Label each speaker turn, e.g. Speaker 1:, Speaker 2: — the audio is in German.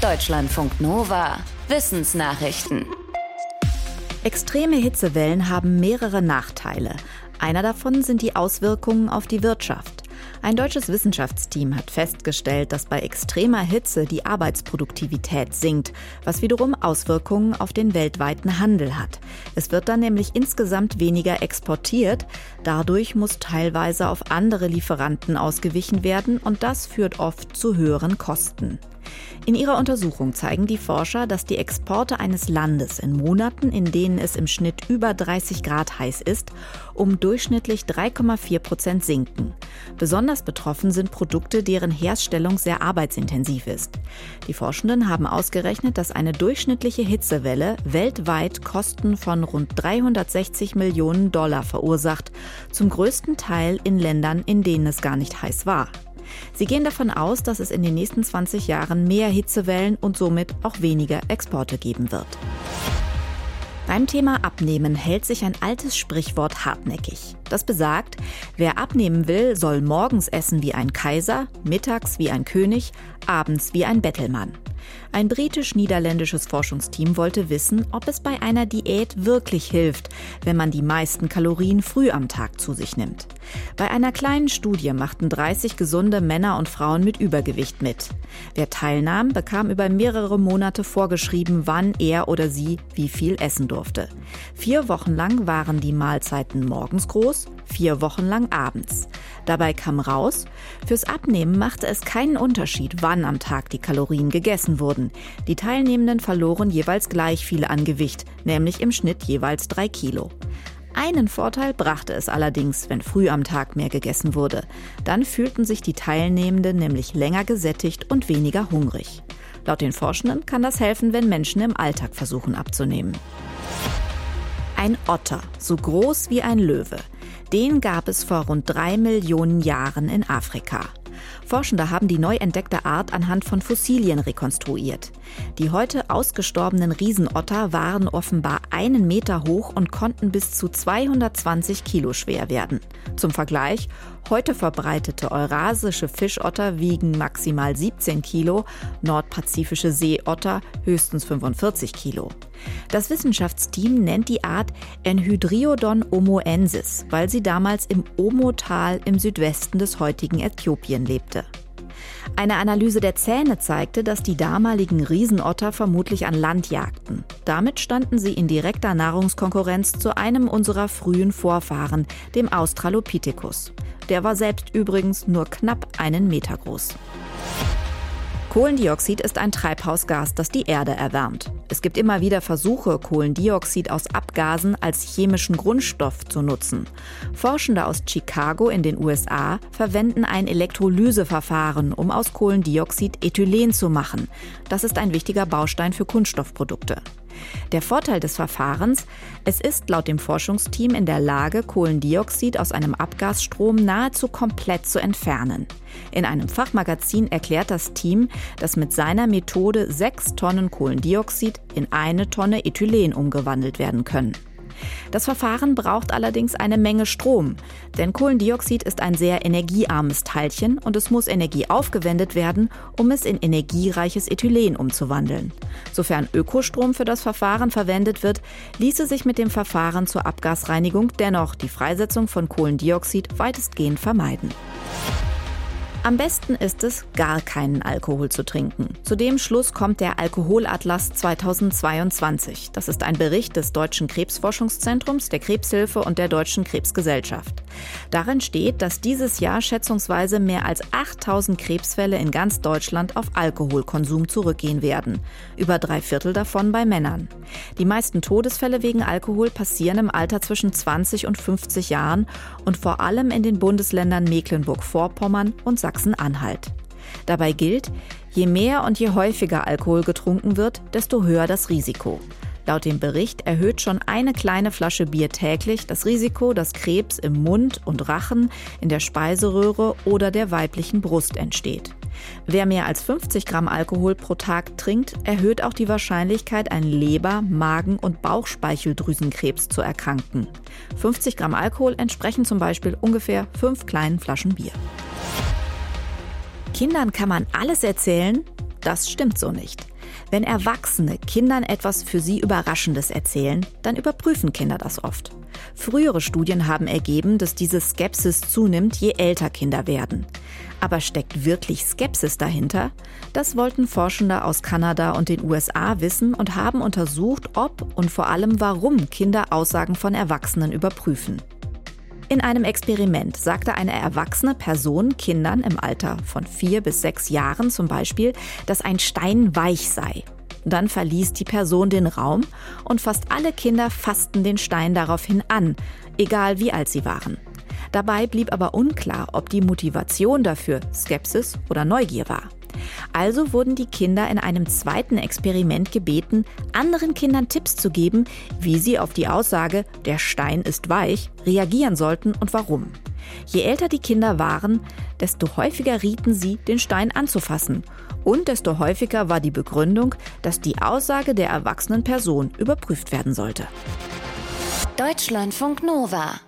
Speaker 1: Deutschlandfunk Nova. Wissensnachrichten.
Speaker 2: Extreme Hitzewellen haben mehrere Nachteile. Einer davon sind die Auswirkungen auf die Wirtschaft. Ein deutsches Wissenschaftsteam hat festgestellt, dass bei extremer Hitze die Arbeitsproduktivität sinkt, was wiederum Auswirkungen auf den weltweiten Handel hat. Es wird dann nämlich insgesamt weniger exportiert. Dadurch muss teilweise auf andere Lieferanten ausgewichen werden und das führt oft zu höheren Kosten. In ihrer Untersuchung zeigen die Forscher, dass die Exporte eines Landes in Monaten, in denen es im Schnitt über 30 Grad heiß ist, um durchschnittlich 3,4 Prozent sinken. Besonders betroffen sind Produkte, deren Herstellung sehr arbeitsintensiv ist. Die Forschenden haben ausgerechnet, dass eine durchschnittliche Hitzewelle weltweit Kosten von rund 360 Millionen Dollar verursacht, zum größten Teil in Ländern, in denen es gar nicht heiß war. Sie gehen davon aus, dass es in den nächsten 20 Jahren mehr Hitzewellen und somit auch weniger Exporte geben wird. Beim Thema Abnehmen hält sich ein altes Sprichwort hartnäckig. Das besagt, wer abnehmen will, soll morgens essen wie ein Kaiser, mittags wie ein König, abends wie ein Bettelmann. Ein britisch-niederländisches Forschungsteam wollte wissen, ob es bei einer Diät wirklich hilft, wenn man die meisten Kalorien früh am Tag zu sich nimmt. Bei einer kleinen Studie machten 30 gesunde Männer und Frauen mit Übergewicht mit. Wer teilnahm, bekam über mehrere Monate vorgeschrieben, wann er oder sie wie viel essen durfte. Vier Wochen lang waren die Mahlzeiten morgens groß, vier Wochen lang abends. Dabei kam raus, fürs Abnehmen machte es keinen Unterschied, wann am Tag die Kalorien gegessen wurden. Die Teilnehmenden verloren jeweils gleich viel an Gewicht, nämlich im Schnitt jeweils drei Kilo. Einen Vorteil brachte es allerdings, wenn früh am Tag mehr gegessen wurde. Dann fühlten sich die Teilnehmenden nämlich länger gesättigt und weniger hungrig. Laut den Forschenden kann das helfen, wenn Menschen im Alltag versuchen abzunehmen. Ein Otter, so groß wie ein Löwe. Den gab es vor rund drei Millionen Jahren in Afrika. Forschende haben die neu entdeckte Art anhand von Fossilien rekonstruiert. Die heute ausgestorbenen Riesenotter waren offenbar einen Meter hoch und konnten bis zu 220 Kilo schwer werden. Zum Vergleich, heute verbreitete eurasische Fischotter wiegen maximal 17 Kilo, nordpazifische Seeotter höchstens 45 Kilo. Das Wissenschaftsteam nennt die Art Enhydriodon omoensis, weil sie damals im Omo-Tal im Südwesten des heutigen Äthiopien lebte. Eine Analyse der Zähne zeigte, dass die damaligen Riesenotter vermutlich an Land jagten. Damit standen sie in direkter Nahrungskonkurrenz zu einem unserer frühen Vorfahren, dem Australopithecus. Der war selbst übrigens nur knapp einen Meter groß. Kohlendioxid ist ein Treibhausgas, das die Erde erwärmt. Es gibt immer wieder Versuche, Kohlendioxid aus Abgasen als chemischen Grundstoff zu nutzen. Forschende aus Chicago in den USA verwenden ein Elektrolyseverfahren, um aus Kohlendioxid Ethylen zu machen. Das ist ein wichtiger Baustein für Kunststoffprodukte. Der Vorteil des Verfahrens, es ist laut dem Forschungsteam in der Lage, Kohlendioxid aus einem Abgasstrom nahezu komplett zu entfernen. In einem Fachmagazin erklärt das Team, dass mit seiner Methode sechs Tonnen Kohlendioxid in eine Tonne Ethylen umgewandelt werden können. Das Verfahren braucht allerdings eine Menge Strom, denn Kohlendioxid ist ein sehr energiearmes Teilchen und es muss Energie aufgewendet werden, um es in energiereiches Ethylen umzuwandeln. Sofern Ökostrom für das Verfahren verwendet wird, ließe sich mit dem Verfahren zur Abgasreinigung dennoch die Freisetzung von Kohlendioxid weitestgehend vermeiden. Am besten ist es, gar keinen Alkohol zu trinken. Zu dem Schluss kommt der Alkoholatlas 2022. Das ist ein Bericht des Deutschen Krebsforschungszentrums, der Krebshilfe und der Deutschen Krebsgesellschaft. Darin steht, dass dieses Jahr schätzungsweise mehr als 8000 Krebsfälle in ganz Deutschland auf Alkoholkonsum zurückgehen werden. Über drei Viertel davon bei Männern. Die meisten Todesfälle wegen Alkohol passieren im Alter zwischen 20 und 50 Jahren und vor allem in den Bundesländern Mecklenburg-Vorpommern und Sachsen-Anhalt. Dabei gilt, je mehr und je häufiger Alkohol getrunken wird, desto höher das Risiko. Laut dem Bericht erhöht schon eine kleine Flasche Bier täglich das Risiko, dass Krebs im Mund und Rachen, in der Speiseröhre oder der weiblichen Brust entsteht. Wer mehr als 50 Gramm Alkohol pro Tag trinkt, erhöht auch die Wahrscheinlichkeit, an Leber-, Magen- und Bauchspeicheldrüsenkrebs zu erkranken. 50 Gramm Alkohol entsprechen zum Beispiel ungefähr fünf kleinen Flaschen Bier. Kindern kann man alles erzählen, das stimmt so nicht. Wenn Erwachsene Kindern etwas für sie Überraschendes erzählen, dann überprüfen Kinder das oft. Frühere Studien haben ergeben, dass diese Skepsis zunimmt, je älter Kinder werden. Aber steckt wirklich Skepsis dahinter? Das wollten Forschende aus Kanada und den USA wissen und haben untersucht, ob und vor allem warum Kinder Aussagen von Erwachsenen überprüfen. In einem Experiment sagte eine erwachsene Person Kindern im Alter von vier bis sechs Jahren zum Beispiel, dass ein Stein weich sei. Dann verließ die Person den Raum und fast alle Kinder fassten den Stein daraufhin an, egal wie alt sie waren. Dabei blieb aber unklar, ob die Motivation dafür Skepsis oder Neugier war. Also wurden die Kinder in einem zweiten Experiment gebeten, anderen Kindern Tipps zu geben, wie sie auf die Aussage, der Stein ist weich, reagieren sollten und warum. Je älter die Kinder waren, desto häufiger rieten sie, den Stein anzufassen. Und desto häufiger war die Begründung, dass die Aussage der erwachsenen Person überprüft werden sollte.
Speaker 1: Deutschlandfunk Nova